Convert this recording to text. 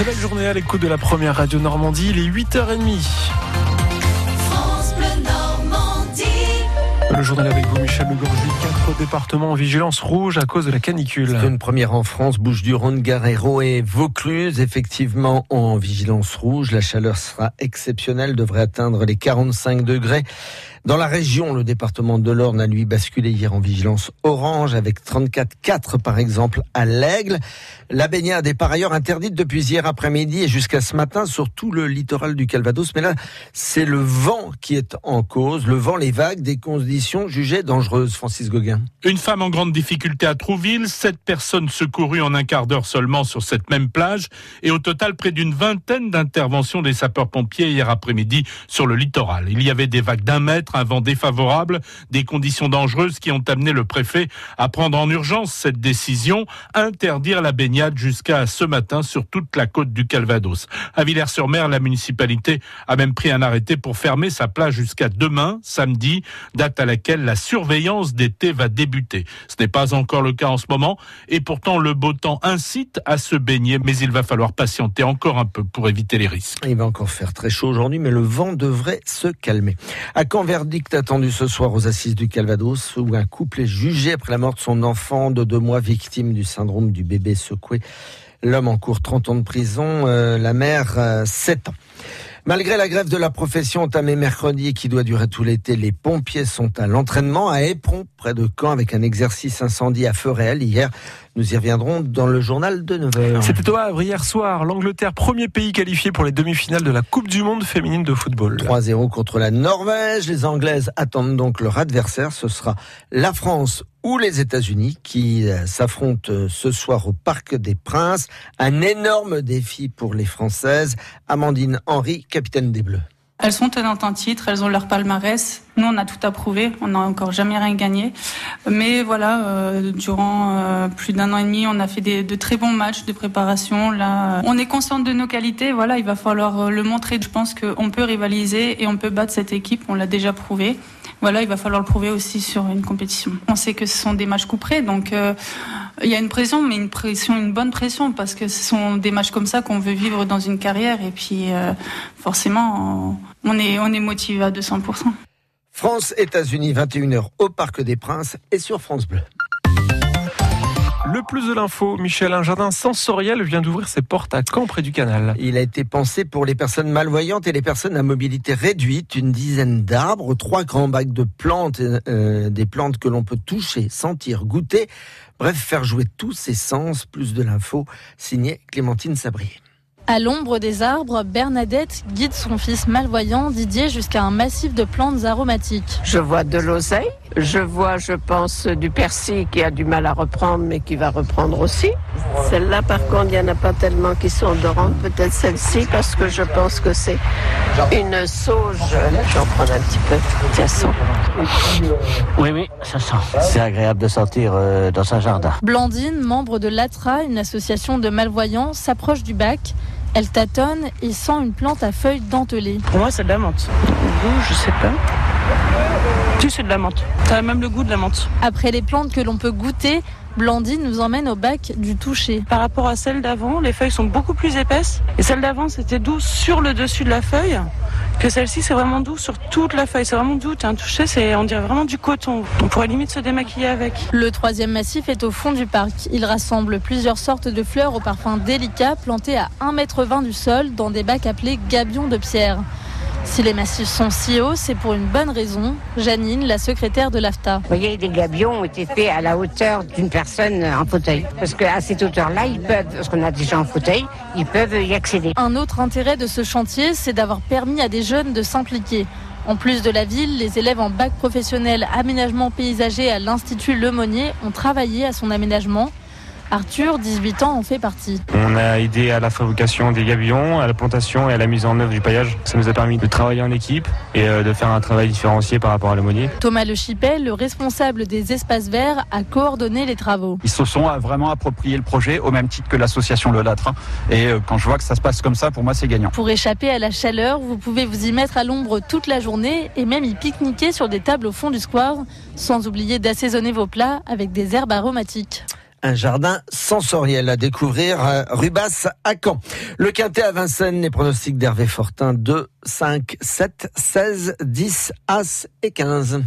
Très belle journée à l'écoute de la première radio Normandie, il est 8h30. Le journal avec vous, Michel Legorju. Quatre départements en vigilance rouge à cause de la canicule. C'est une première en France. Bouches-du-Rhône, Guerrero et Vaucluse, effectivement, en vigilance rouge. La chaleur sera exceptionnelle, devrait atteindre les 45 degrés. Dans la région, le département de l'Orne a lui basculé hier en vigilance orange avec 34,4 par exemple à l'Aigle. La baignade est par ailleurs interdite depuis hier après-midi et jusqu'à ce matin sur tout le littoral du Calvados. Mais là, c'est le vent qui est en cause. Le vent, les vagues, des conditions jugées dangereuses. Francis Gauguin. Une femme en grande difficulté à Trouville, sept personnes secourues en un quart d'heure seulement sur cette même plage et au total près d'une vingtaine d'interventions des sapeurs-pompiers hier après-midi sur le littoral. Il y avait des vagues d'un mètre un vent défavorable, des conditions dangereuses qui ont amené le préfet à prendre en urgence cette décision, interdire la baignade jusqu'à ce matin sur toute la côte du Calvados. À Villers-sur-Mer, la municipalité a même pris un arrêté pour fermer sa plage jusqu'à demain, samedi, date à laquelle la surveillance d'été va débuter. Ce n'est pas encore le cas en ce moment et pourtant le beau temps incite à se baigner, mais il va falloir patienter encore un peu pour éviter les risques. Il va encore faire très chaud aujourd'hui, mais le vent devrait se calmer. À quand verdict attendu ce soir aux assises du Calvados où un couple est jugé après la mort de son enfant de deux mois victime du syndrome du bébé secoué. L'homme en cours 30 ans de prison, euh, la mère 7 euh, ans. Malgré la grève de la profession entamée mercredi et qui doit durer tout l'été, les pompiers sont à l'entraînement à Éperon, près de Caen, avec un exercice incendie à feu réel hier. Nous y reviendrons dans le journal de 9h. C'était au Havre hier soir. L'Angleterre, premier pays qualifié pour les demi-finales de la Coupe du Monde féminine de football. 3-0 contre la Norvège. Les Anglaises attendent donc leur adversaire. Ce sera la France ou les États-Unis qui euh, s'affrontent euh, ce soir au Parc des Princes. Un énorme défi pour les Françaises. Amandine Henry, capitaine des Bleus. Elles sont tenantes en titre, elles ont leur palmarès. Nous, on a tout approuvé, on n'a encore jamais rien gagné. Mais voilà, euh, durant euh, plus d'un an et demi, on a fait des, de très bons matchs de préparation. Là, on est conscient de nos qualités. Voilà, il va falloir euh, le montrer. Je pense qu'on peut rivaliser et on peut battre cette équipe. On l'a déjà prouvé voilà, il va falloir le prouver aussi sur une compétition. On sait que ce sont des matchs couperés, donc euh, il y a une pression, mais une pression, une bonne pression, parce que ce sont des matchs comme ça qu'on veut vivre dans une carrière, et puis euh, forcément, on est, on est motivé à 200%. France-États-Unis, 21h au Parc des Princes et sur France Bleu. Le plus de l'info, Michel, un jardin sensoriel vient d'ouvrir ses portes à Caen, près du canal. Il a été pensé pour les personnes malvoyantes et les personnes à mobilité réduite. Une dizaine d'arbres, trois grands bacs de plantes, euh, des plantes que l'on peut toucher, sentir, goûter. Bref, faire jouer tous ses sens. Plus de l'info, signé Clémentine Sabrier. À l'ombre des arbres, Bernadette guide son fils malvoyant Didier jusqu'à un massif de plantes aromatiques. Je vois de l'oseille, je vois, je pense, du persil qui a du mal à reprendre mais qui va reprendre aussi. Celle-là, par contre, il n'y en a pas tellement qui sont odorantes. Peut-être celle-ci parce que je pense que c'est une sauge. J'en prends un petit peu. Ça sent. Oui, oui, ça sent. C'est agréable de sortir euh, dans un jardin. Blandine, membre de l'ATRA, une association de malvoyants, s'approche du bac. Elle tâtonne et sent une plante à feuilles dentelées. Pour moi, c'est de la menthe. Goût, je sais pas. Tu, c'est de la menthe. Ça a même le goût de la menthe. Après les plantes que l'on peut goûter, Blandine nous emmène au bac du toucher. Par rapport à celle d'avant, les feuilles sont beaucoup plus épaisses. Et celle d'avant, c'était doux sur le dessus de la feuille. Que celle-ci, c'est vraiment doux sur toute la feuille. C'est vraiment doux. Un toucher, c'est, on dirait vraiment du coton. On pourrait limite se démaquiller avec. Le troisième massif est au fond du parc. Il rassemble plusieurs sortes de fleurs au parfum délicat plantées à 1,20 m du sol dans des bacs appelés gabions de pierre. Si les massifs sont si hauts, c'est pour une bonne raison. Janine, la secrétaire de l'AFTA. Vous voyez, les gabions ont été faits à la hauteur d'une personne en fauteuil. Parce qu'à cette hauteur-là, ils peuvent, parce qu'on a des gens en fauteuil, ils peuvent y accéder. Un autre intérêt de ce chantier, c'est d'avoir permis à des jeunes de s'impliquer. En plus de la ville, les élèves en bac professionnel aménagement paysager à l'Institut Lemonnier ont travaillé à son aménagement. Arthur, 18 ans, en fait partie. On a aidé à la fabrication des gabillons, à la plantation et à la mise en œuvre du paillage. Ça nous a permis de travailler en équipe et euh, de faire un travail différencié par rapport à l'aumônier. Thomas Le Chipel, le responsable des espaces verts, a coordonné les travaux. Ils se sont vraiment approprié le projet au même titre que l'association Le Latre. Et euh, quand je vois que ça se passe comme ça, pour moi, c'est gagnant. Pour échapper à la chaleur, vous pouvez vous y mettre à l'ombre toute la journée et même y pique-niquer sur des tables au fond du square, sans oublier d'assaisonner vos plats avec des herbes aromatiques. Un jardin sensoriel à découvrir à Rubas à Caen. Le Quintet à Vincennes, les pronostics d'Hervé Fortin 2, 5, 7, 16, 10, As et 15.